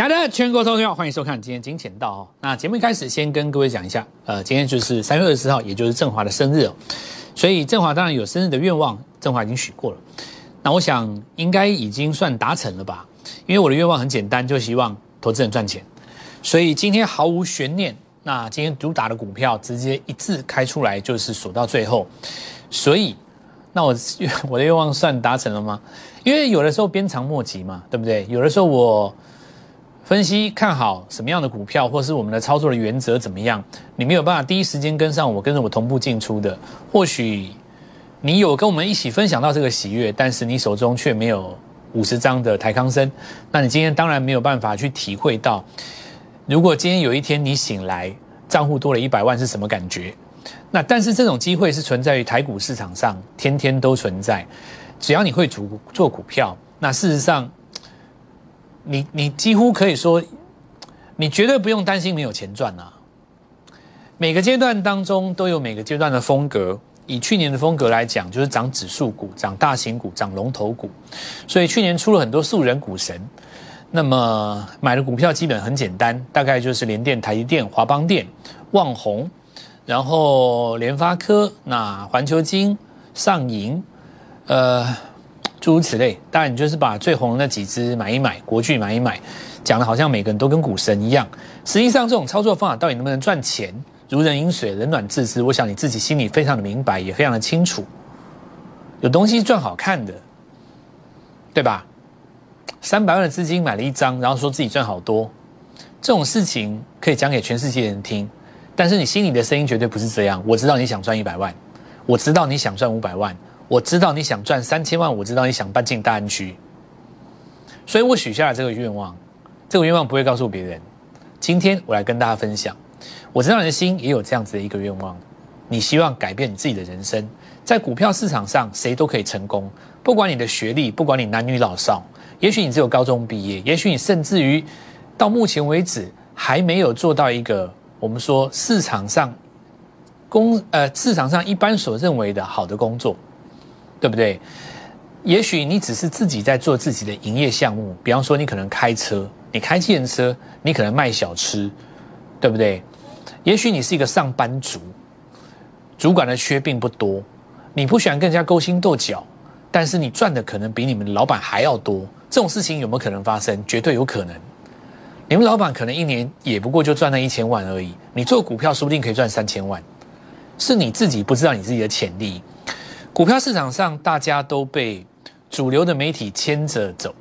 亲爱的全国投票，欢迎收看今天金钱道哦。那节目一开始，先跟各位讲一下，呃，今天就是三月二十四号，也就是振华的生日哦。所以振华当然有生日的愿望，振华已经许过了。那我想应该已经算达成了吧？因为我的愿望很简单，就希望投资人赚钱。所以今天毫无悬念，那今天主打的股票直接一字开出来，就是锁到最后。所以，那我我的愿望算达成了吗？因为有的时候鞭长莫及嘛，对不对？有的时候我分析看好什么样的股票，或是我们的操作的原则怎么样，你没有办法第一时间跟上我，跟着我同步进出的，或许你有跟我们一起分享到这个喜悦，但是你手中却没有五十张的台康生，那你今天当然没有办法去体会到，如果今天有一天你醒来，账户多了一百万是什么感觉？那但是这种机会是存在于台股市场上，天天都存在。只要你会主做股票，那事实上，你你几乎可以说，你绝对不用担心没有钱赚啊。每个阶段当中都有每个阶段的风格。以去年的风格来讲，就是涨指数股、涨大型股、涨龙头股。所以去年出了很多素人股神。那么买的股票基本很简单，大概就是联电、台积电、华邦电、旺宏，然后联发科、那环球金、上银。呃，诸如此类，当然你就是把最红的那几只买一买，国巨买一买，讲的好像每个人都跟股神一样。实际上，这种操作方法到底能不能赚钱，如人饮水，冷暖自知。我想你自己心里非常的明白，也非常的清楚。有东西赚好看的，对吧？三百万的资金买了一张，然后说自己赚好多，这种事情可以讲给全世界人听。但是你心里的声音绝对不是这样。我知道你想赚一百万，我知道你想赚五百万。我知道你想赚三千万，我知道你想搬进大安区，所以我许下了这个愿望。这个愿望不会告诉别人。今天我来跟大家分享，我知道你的心也有这样子的一个愿望，你希望改变你自己的人生，在股票市场上谁都可以成功，不管你的学历，不管你男女老少，也许你只有高中毕业，也许你甚至于到目前为止还没有做到一个我们说市场上工呃市场上一般所认为的好的工作。对不对？也许你只是自己在做自己的营业项目，比方说你可能开车，你开汽车，你可能卖小吃，对不对？也许你是一个上班族，主管的缺并不多，你不喜欢跟人家勾心斗角，但是你赚的可能比你们老板还要多。这种事情有没有可能发生？绝对有可能。你们老板可能一年也不过就赚那一千万而已，你做股票说不定可以赚三千万，是你自己不知道你自己的潜力。股票市场上，大家都被主流的媒体牵着走，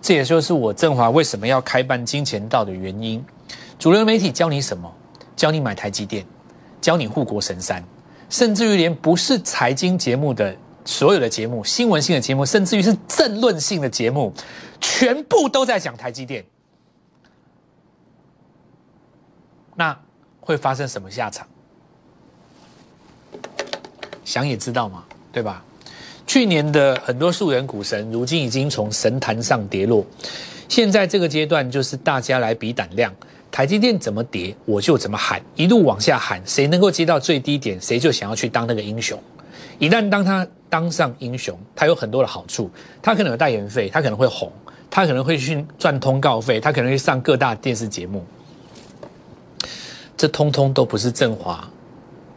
这也就是我振华为什么要开办金钱道的原因。主流媒体教你什么？教你买台积电，教你护国神山，甚至于连不是财经节目的所有的节目、新闻性的节目，甚至于是政论性的节目，全部都在讲台积电。那会发生什么下场？想也知道嘛，对吧？去年的很多素人股神，如今已经从神坛上跌落。现在这个阶段，就是大家来比胆量，台积电怎么跌，我就怎么喊，一路往下喊，谁能够接到最低点，谁就想要去当那个英雄。一旦当他当上英雄，他有很多的好处，他可能有代言费，他可能会红，他可能会去赚通告费，他可能会上各大电视节目。这通通都不是振华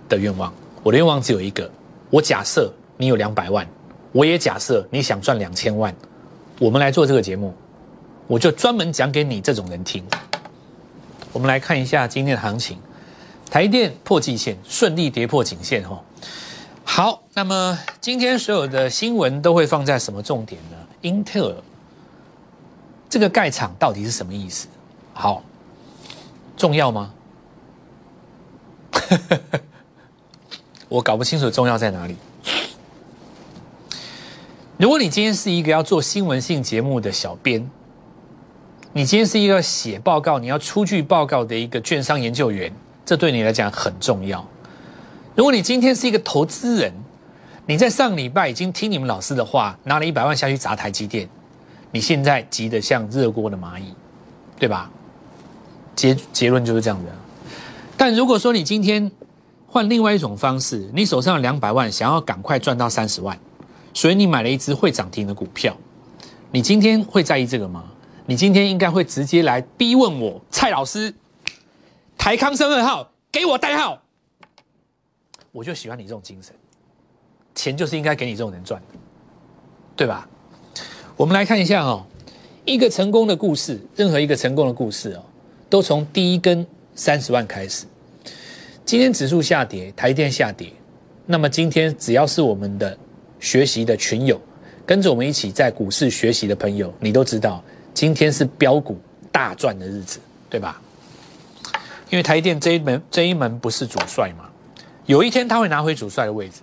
的愿望，我的愿望只有一个。我假设你有两百万，我也假设你想赚两千万，我们来做这个节目，我就专门讲给你这种人听。我们来看一下今天的行情，台电破季线，顺利跌破颈线哈。好，那么今天所有的新闻都会放在什么重点呢？英特尔这个盖厂到底是什么意思？好，重要吗？我搞不清楚重要在哪里。如果你今天是一个要做新闻性节目的小编，你今天是一个写报告、你要出具报告的一个券商研究员，这对你来讲很重要。如果你今天是一个投资人，你在上礼拜已经听你们老师的话，拿了一百万下去砸台积电，你现在急得像热锅的蚂蚁，对吧？结结论就是这样的。但如果说你今天，换另外一种方式，你手上两百万，想要赶快赚到三十万，所以你买了一只会涨停的股票。你今天会在意这个吗？你今天应该会直接来逼问我蔡老师，台康生二号给我代号，我就喜欢你这种精神，钱就是应该给你这种人赚的，对吧？我们来看一下哦，一个成功的故事，任何一个成功的故事哦，都从第一根三十万开始。今天指数下跌，台电下跌，那么今天只要是我们的学习的群友，跟着我们一起在股市学习的朋友，你都知道，今天是标股大赚的日子，对吧？因为台电这一门这一门不是主帅嘛，有一天他会拿回主帅的位置，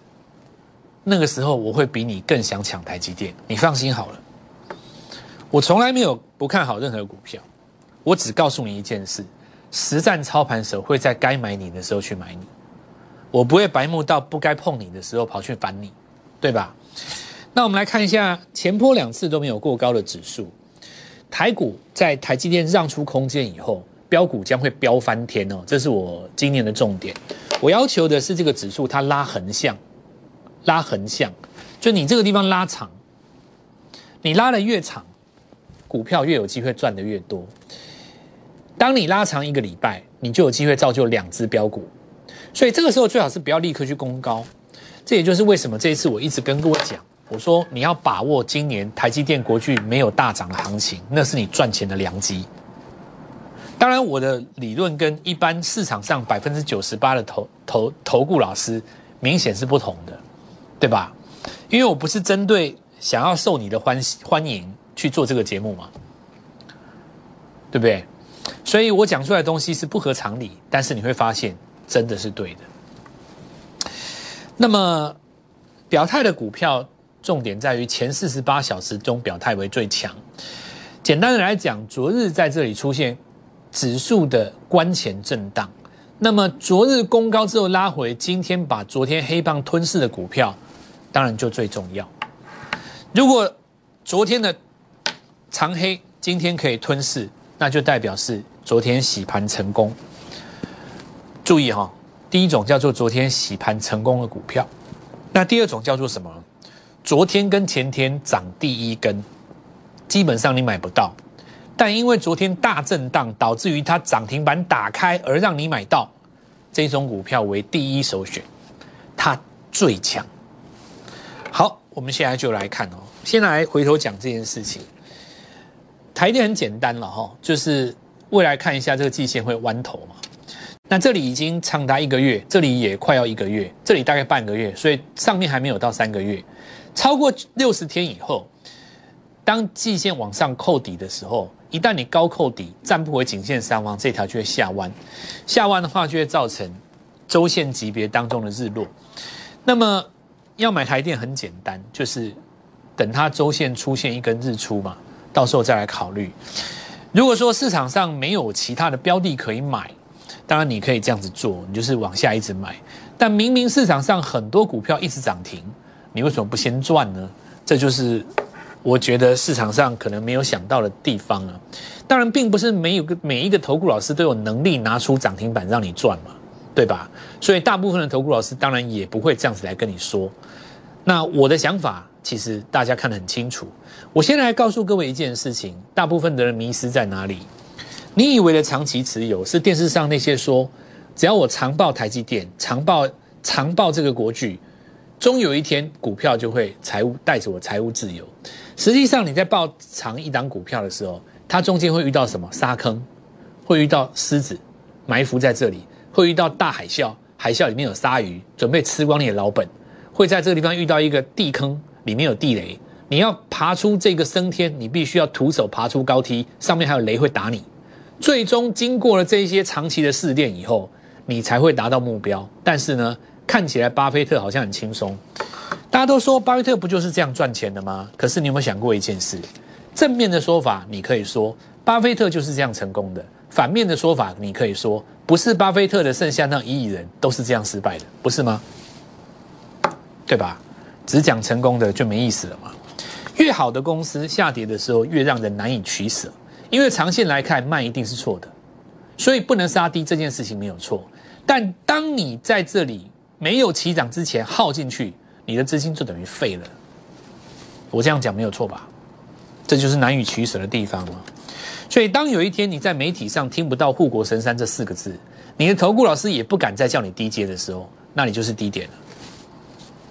那个时候我会比你更想抢台积电，你放心好了。我从来没有不看好任何股票，我只告诉你一件事。实战操盘手会在该买你的时候去买你，我不会白目到不该碰你的时候跑去烦你，对吧？那我们来看一下前坡两次都没有过高的指数，台股在台积电让出空间以后，标股将会飙翻天哦，这是我今年的重点。我要求的是这个指数它拉横向，拉横向，就你这个地方拉长，你拉的越长，股票越有机会赚的越多。当你拉长一个礼拜，你就有机会造就两只标股，所以这个时候最好是不要立刻去攻高。这也就是为什么这一次我一直跟各位讲，我说你要把握今年台积电国巨没有大涨的行情，那是你赚钱的良机。当然，我的理论跟一般市场上百分之九十八的投投投顾老师明显是不同的，对吧？因为我不是针对想要受你的欢欢迎去做这个节目嘛，对不对？所以我讲出来的东西是不合常理，但是你会发现真的是对的。那么表态的股票重点在于前四十八小时中表态为最强。简单的来讲，昨日在这里出现指数的关前震荡，那么昨日攻高之后拉回，今天把昨天黑棒吞噬的股票，当然就最重要。如果昨天的长黑今天可以吞噬。那就代表是昨天洗盘成功。注意哈，第一种叫做昨天洗盘成功的股票，那第二种叫做什么？昨天跟前天涨第一根，基本上你买不到，但因为昨天大震荡导致于它涨停板打开而让你买到，这种股票为第一首选，它最强。好，我们现在就来看哦，先来回头讲这件事情。台电很简单了哈，就是未来看一下这个季线会弯头嘛。那这里已经长达一个月，这里也快要一个月，这里大概半个月，所以上面还没有到三个月。超过六十天以后，当季线往上扣底的时候，一旦你高扣底站不回颈线上方，这条就会下弯。下弯的话，就会造成周线级别当中的日落。那么要买台电很简单，就是等它周线出现一根日出嘛。到时候再来考虑。如果说市场上没有其他的标的可以买，当然你可以这样子做，你就是往下一直买。但明明市场上很多股票一直涨停，你为什么不先赚呢？这就是我觉得市场上可能没有想到的地方啊。当然，并不是没有个每一个投顾老师都有能力拿出涨停板让你赚嘛，对吧？所以大部分的投顾老师当然也不会这样子来跟你说。那我的想法。其实大家看得很清楚。我先来告诉各位一件事情：大部分的人迷失在哪里？你以为的长期持有是电视上那些说，只要我长报台积电、长报长报这个国巨，终有一天股票就会财务带着我财务自由。实际上你在报长一档股票的时候，它中间会遇到什么沙坑？会遇到狮子埋伏在这里，会遇到大海啸，海啸里面有鲨鱼准备吃光你的老本，会在这个地方遇到一个地坑。里面有地雷，你要爬出这个升天，你必须要徒手爬出高梯，上面还有雷会打你。最终经过了这些长期的试炼以后，你才会达到目标。但是呢，看起来巴菲特好像很轻松。大家都说巴菲特不就是这样赚钱的吗？可是你有没有想过一件事？正面的说法，你可以说巴菲特就是这样成功的；反面的说法，你可以说不是巴菲特的剩下那一亿人都是这样失败的，不是吗？对吧？只讲成功的就没意思了嘛？越好的公司下跌的时候越让人难以取舍，因为长线来看慢一定是错的，所以不能杀低这件事情没有错。但当你在这里没有起涨之前耗进去，你的资金就等于废了。我这样讲没有错吧？这就是难以取舍的地方了。所以当有一天你在媒体上听不到“护国神山”这四个字，你的投顾老师也不敢再叫你低阶的时候，那你就是低点了。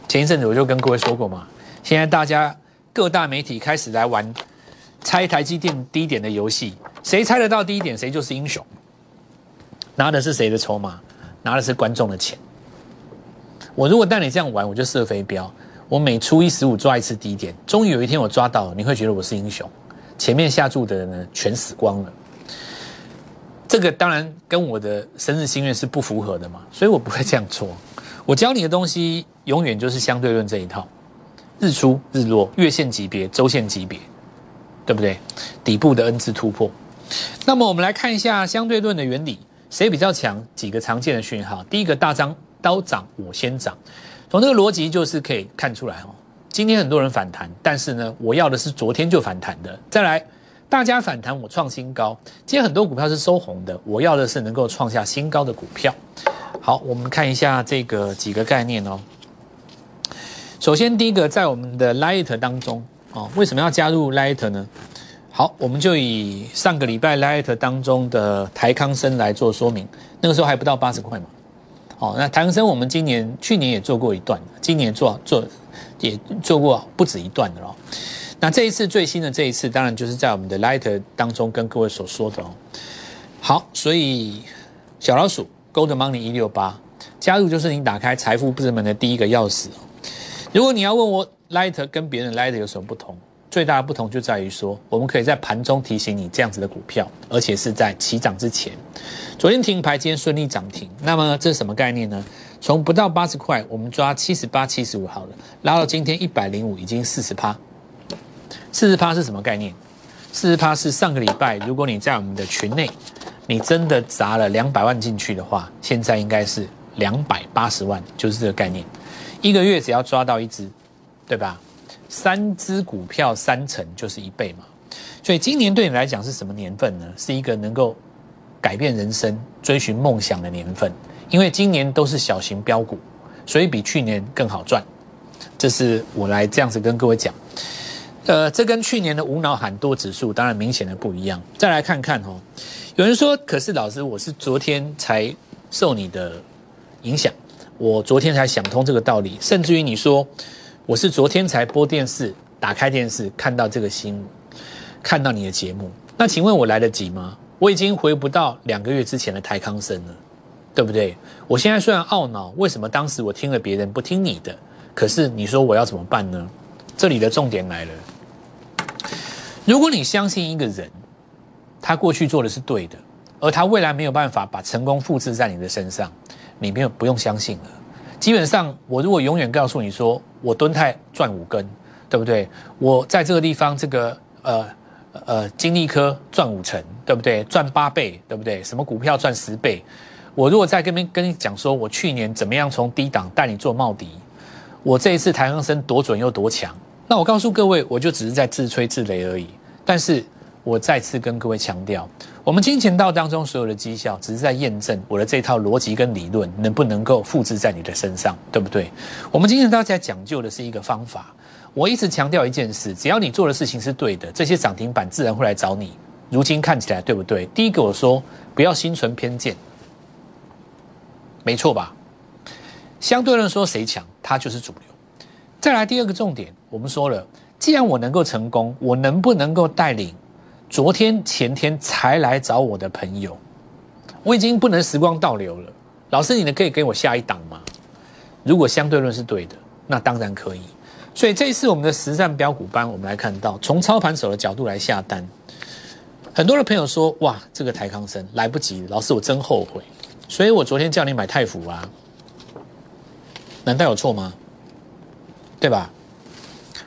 前一阵子我就跟各位说过嘛，现在大家各大媒体开始来玩猜台积电低点的游戏，谁猜得到低点，谁就是英雄。拿的是谁的筹码？拿的是观众的钱。我如果带你这样玩，我就射飞镖。我每出一十五抓一次低点，终于有一天我抓到了，你会觉得我是英雄。前面下注的人呢，全死光了。这个当然跟我的生日心愿是不符合的嘛，所以我不会这样做。我教你的东西永远就是相对论这一套：日出、日落、月线级别、周线级别，对不对？底部的 N 字突破。那么我们来看一下相对论的原理，谁比较强？几个常见的讯号。第一个大张。刀涨我先涨，从这个逻辑就是可以看出来哦。今天很多人反弹，但是呢，我要的是昨天就反弹的。再来，大家反弹我创新高，今天很多股票是收红的，我要的是能够创下新高的股票。好，我们看一下这个几个概念哦。首先，第一个在我们的 Light 当中哦，为什么要加入 Light 呢？好，我们就以上个礼拜 Light 当中的台康生来做说明，那个时候还不到八十块嘛。哦，那台恒生我们今年、去年也做过一段，今年做做也做过不止一段的咯。那这一次最新的这一次，当然就是在我们的 Light 当中跟各位所说的哦。好，所以小老鼠 Gold Money 一六八加入就是你打开财富之门的第一个钥匙哦。如果你要问我 Light 跟别人 Light 有什么不同？最大的不同就在于说，我们可以在盘中提醒你这样子的股票，而且是在起涨之前。昨天停牌，今天顺利涨停。那么这是什么概念呢？从不到八十块，我们抓七十八、七十五好了，拉到今天一百零五，已经四十趴。四十趴是什么概念？四十趴是上个礼拜，如果你在我们的群内，你真的砸了两百万进去的话，现在应该是两百八十万，就是这个概念。一个月只要抓到一只，对吧？三只股票三成就是一倍嘛，所以今年对你来讲是什么年份呢？是一个能够改变人生、追寻梦想的年份。因为今年都是小型标股，所以比去年更好赚。这是我来这样子跟各位讲。呃，这跟去年的无脑喊多指数当然明显的不一样。再来看看哦，有人说，可是老师，我是昨天才受你的影响，我昨天才想通这个道理，甚至于你说。我是昨天才播电视，打开电视看到这个新闻，看到你的节目。那请问我来得及吗？我已经回不到两个月之前的台康生了，对不对？我现在虽然懊恼，为什么当时我听了别人不听你的？可是你说我要怎么办呢？这里的重点来了。如果你相信一个人，他过去做的是对的，而他未来没有办法把成功复制在你的身上，你没有不用相信了。基本上，我如果永远告诉你说，我蹲泰赚五根，对不对？我在这个地方，这个呃呃金利科赚五成，对不对？赚八倍，对不对？什么股票赚十倍？我如果再跟边跟你讲说，我去年怎么样从低档带你做茂迪，我这一次台恒生多准又多强，那我告诉各位，我就只是在自吹自擂而已。但是我再次跟各位强调。我们金钱道当中所有的绩效，只是在验证我的这套逻辑跟理论能不能够复制在你的身上，对不对？我们金钱道在讲究的是一个方法。我一直强调一件事：只要你做的事情是对的，这些涨停板自然会来找你。如今看起来对不对？第一个我说不要心存偏见，没错吧？相对论说谁强，它就是主流。再来第二个重点，我们说了，既然我能够成功，我能不能够带领？昨天、前天才来找我的朋友，我已经不能时光倒流了。老师，你能可以给我下一档吗？如果相对论是对的，那当然可以。所以这一次我们的实战标股班，我们来看到从操盘手的角度来下单。很多的朋友说：“哇，这个台康生来不及，老师我真后悔。”所以我昨天叫你买泰福啊，难道有错吗？对吧？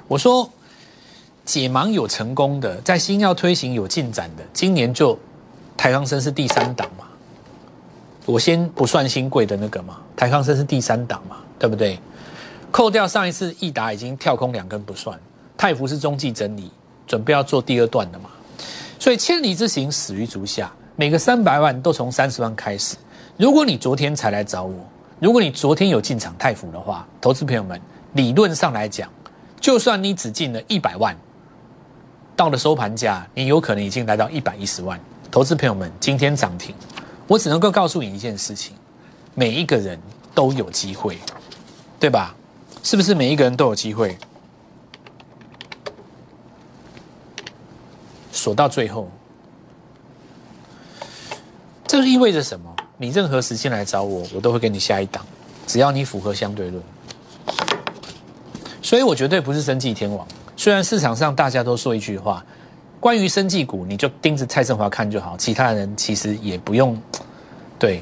我说。解盲有成功的，在新药推行有进展的，今年就台康生是第三档嘛？我先不算新贵的那个嘛，台康生是第三档嘛，对不对？扣掉上一次益达已经跳空两根不算，泰福是中继整理，准备要做第二段的嘛？所以千里之行始于足下，每个三百万都从三十万开始。如果你昨天才来找我，如果你昨天有进场泰福的话，投资朋友们，理论上来讲，就算你只进了一百万。到了收盘价，你有可能已经来到一百一十万。投资朋友们，今天涨停，我只能够告诉你一件事情：每一个人都有机会，对吧？是不是每一个人都有机会？锁到最后，这意味着什么？你任何时间来找我，我都会给你下一档，只要你符合相对论。所以我绝对不是生计天王。虽然市场上大家都说一句话，关于生技股，你就盯着蔡振华看就好，其他人其实也不用 对。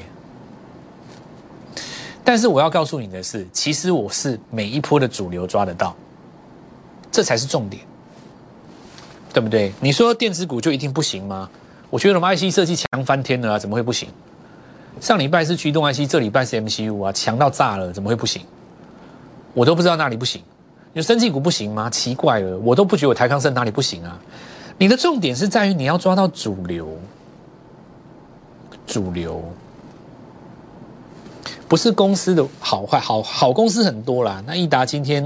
但是我要告诉你的是，其实我是每一波的主流抓得到，这才是重点，对不对？你说电子股就一定不行吗？我觉得我们 IC 设计强翻天了啊，怎么会不行？上礼拜是驱动 IC，这礼拜是 MCU 啊，强到炸了，怎么会不行？我都不知道哪里不行。有生技股不行吗？奇怪了，我都不觉得我台康生哪里不行啊。你的重点是在于你要抓到主流，主流不是公司的好坏，好好公司很多啦。那益达今天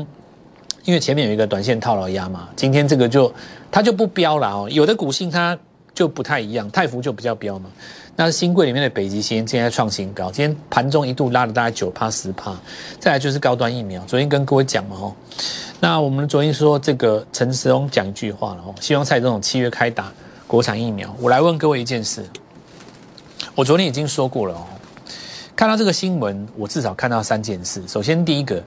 因为前面有一个短线套牢压嘛，今天这个就它就不标了哦。有的股性它就不太一样，泰福就比较标嘛。那新贵里面的北极星今天创新高，今天盘中一度拉了大概九趴十趴。再来就是高端疫苗，昨天跟各位讲嘛吼。那我们昨天说这个陈时中讲一句话了哦，希望蔡总统七月开打国产疫苗。我来问各位一件事，我昨天已经说过了哦。看到这个新闻，我至少看到三件事。首先第一个，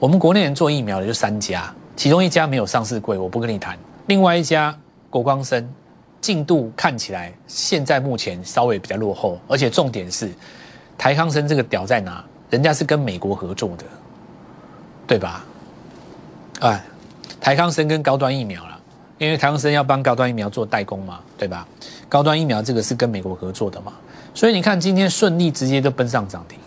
我们国内人做疫苗的就三家，其中一家没有上市柜，我不跟你谈。另外一家国光生。进度看起来现在目前稍微比较落后，而且重点是台康生这个屌在哪？人家是跟美国合作的，对吧？哎，台康生跟高端疫苗了，因为台康生要帮高端疫苗做代工嘛，对吧？高端疫苗这个是跟美国合作的嘛，所以你看今天顺利直接就奔上涨停。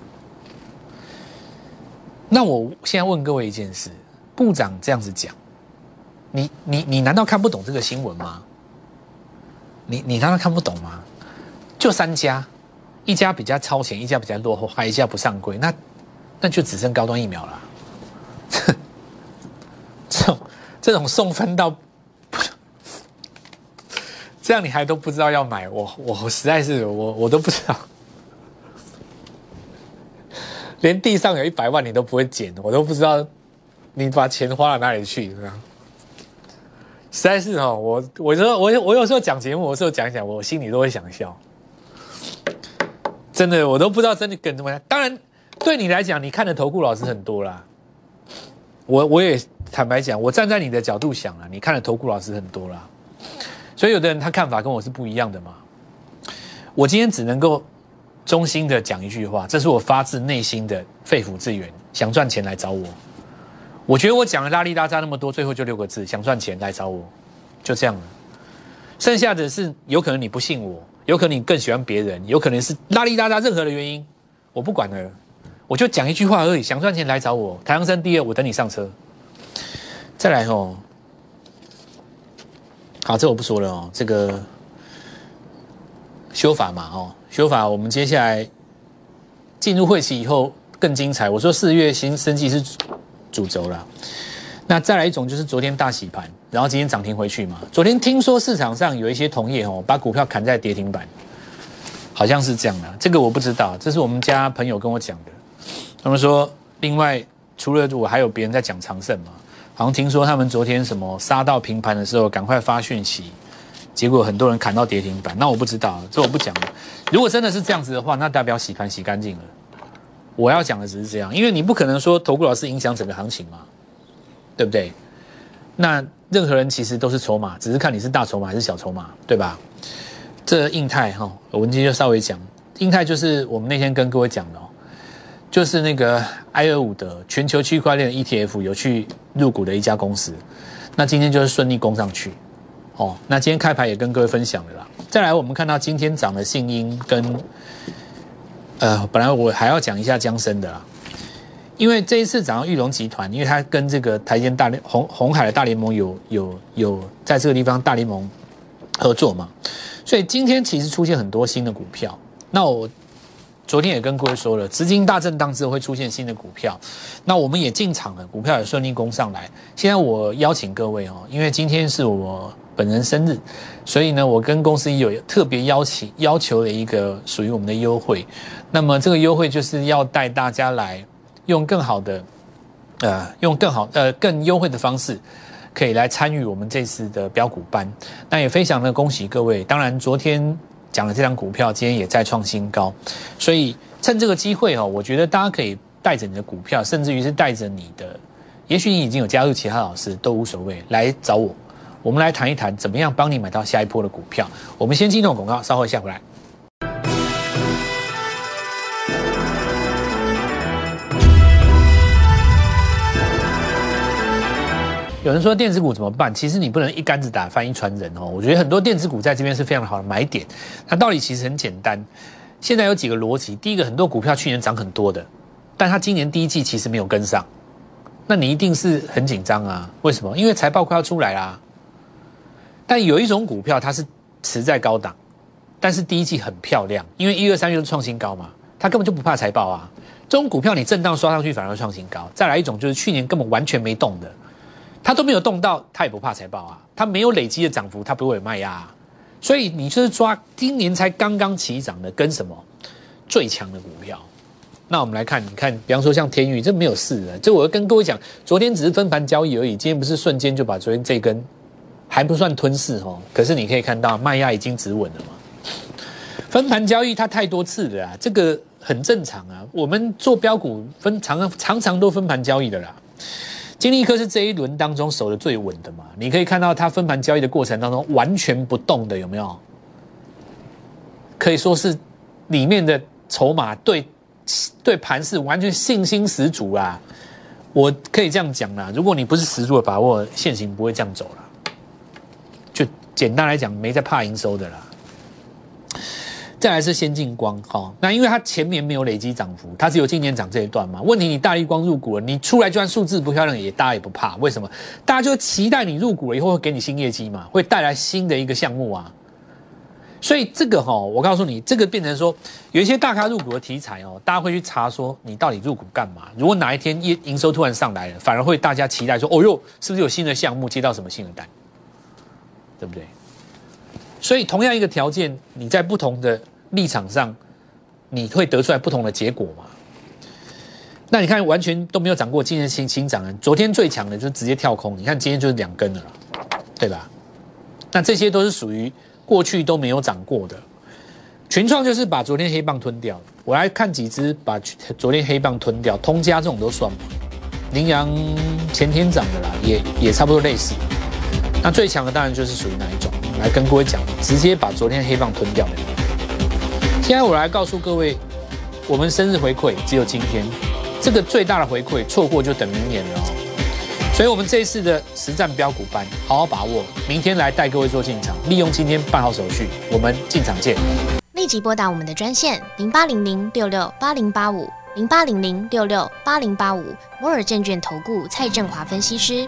那我现在问各位一件事：部长这样子讲，你你你难道看不懂这个新闻吗？你你难道看不懂吗？就三家，一家比较超前，一家比较落后，还一家不上柜，那那就只剩高端疫苗了。这种这种送分到，这样你还都不知道要买，我我实在是我我都不知道，连地上有一百万你都不会捡，我都不知道你把钱花到哪里去，是吧？实在是哦，我我说我我有时候讲节目，我有时候讲一讲，我心里都会想笑。真的，我都不知道真的梗怎么。当然，对你来讲，你看的投顾老师很多啦。我我也坦白讲，我站在你的角度想了，你看的投顾老师很多啦。所以有的人他看法跟我是不一样的嘛。我今天只能够衷心的讲一句话，这是我发自内心的肺腑之言，想赚钱来找我。我觉得我讲了拉力拉扎那么多，最后就六个字：想赚钱来找我，就这样了。剩下的是有可能你不信我，有可能你更喜欢别人，有可能是拉力拉扎任何的原因，我不管了，我就讲一句话而已：想赚钱来找我。太阳山第二，我等你上车。再来哦，好，这我不说了哦。这个修法嘛，哦，修法，我们接下来进入会期以后更精彩。我说四月新生计是。主轴了，那再来一种就是昨天大洗盘，然后今天涨停回去嘛。昨天听说市场上有一些同业哦，把股票砍在跌停板，好像是这样的。这个我不知道，这是我们家朋友跟我讲的。他们说，另外除了我，还有别人在讲长盛嘛。好像听说他们昨天什么杀到平盘的时候，赶快发讯息，结果很多人砍到跌停板。那我不知道，这我不讲了。如果真的是这样子的话，那代表洗盘洗干净了。我要讲的只是这样，因为你不可能说投顾老师影响整个行情嘛，对不对？那任何人其实都是筹码，只是看你是大筹码还是小筹码，对吧？这印泰哈，我们今天就稍微讲，印泰就是我们那天跟各位讲的，就是那个埃尔伍德全球区块链 ETF 有去入股的一家公司，那今天就是顺利攻上去，哦，那今天开牌也跟各位分享了啦。再来，我们看到今天涨的信鹰跟。呃，本来我还要讲一下江生的啦，因为这一次涨到玉龙集团，因为它跟这个台积大联红红海的大联盟有有有在这个地方大联盟合作嘛，所以今天其实出现很多新的股票。那我昨天也跟各位说了，资金大震荡之后会出现新的股票，那我们也进场了，股票也顺利攻上来。现在我邀请各位哦，因为今天是我。本人生日，所以呢，我跟公司有特别邀请要求了一个属于我们的优惠。那么这个优惠就是要带大家来用更好的，呃，用更好呃更优惠的方式，可以来参与我们这次的标股班。那也非常的恭喜各位。当然，昨天讲的这张股票今天也在创新高，所以趁这个机会哦，我觉得大家可以带着你的股票，甚至于是带着你的。也许你已经有加入其他老师都无所谓，来找我，我们来谈一谈怎么样帮你买到下一波的股票。我们先进入广告，稍后下回来。有人说电子股怎么办？其实你不能一竿子打翻一船人哦。我觉得很多电子股在这边是非常好的买点。那道理其实很简单，现在有几个逻辑。第一个，很多股票去年涨很多的，但它今年第一季其实没有跟上。那你一定是很紧张啊？为什么？因为财报快要出来啦。但有一种股票它是持在高档，但是第一季很漂亮，因为一二三月都创新高嘛，它根本就不怕财报啊。这种股票你震荡刷上去反而创新高。再来一种就是去年根本完全没动的，它都没有动到，它也不怕财报啊。它没有累积的涨幅，它不会有卖压。所以你就是抓今年才刚刚起涨的，跟什么最强的股票。那我们来看，你看，比方说像天宇，这没有事的。这我要跟各位讲，昨天只是分盘交易而已，今天不是瞬间就把昨天这根还不算吞噬哦。可是你可以看到卖压已经止稳了嘛。分盘交易它太多次了啊，这个很正常啊。我们做标股分常常常都分盘交易的啦。金立科是这一轮当中守的最稳的嘛。你可以看到它分盘交易的过程当中完全不动的，有没有？可以说是里面的筹码对。对盘是完全信心十足啊！我可以这样讲啦，如果你不是十足的把握，现行不会这样走了。简单来讲，没在怕营收的啦。再来是先进光，哈，那因为它前面没有累积涨幅，它只有今年涨这一段嘛。问题你大力光入股了，你出来就算数字不漂亮，也大家也不怕。为什么？大家就期待你入股了以后会给你新业绩嘛，会带来新的一个项目啊。所以这个哈，我告诉你，这个变成说有一些大咖入股的题材哦，大家会去查说你到底入股干嘛？如果哪一天业营收突然上来了，反而会大家期待说，哦哟，是不是有新的项目接到什么新的单？对不对？所以同样一个条件，你在不同的立场上，你会得出来不同的结果嘛？那你看完全都没有涨过，今天新新涨了，昨天最强的就直接跳空，你看今天就是两根了，对吧？那这些都是属于。过去都没有涨过的群创就是把昨天黑棒吞掉。我来看几只把昨天黑棒吞掉，通家这种都算吗？羚羊前天涨的啦，也也差不多类似。那最强的当然就是属于哪一种？来跟各位讲，直接把昨天黑棒吞掉的。现在我来告诉各位，我们生日回馈只有今天，这个最大的回馈，错过就等明年了哦。所以，我们这一次的实战标股班，好好把握。明天来带各位做进场，利用今天办好手续，我们进场见。立即拨打我们的专线零八零零六六八零八五零八零零六六八零八五摩尔证券投顾蔡振华分析师。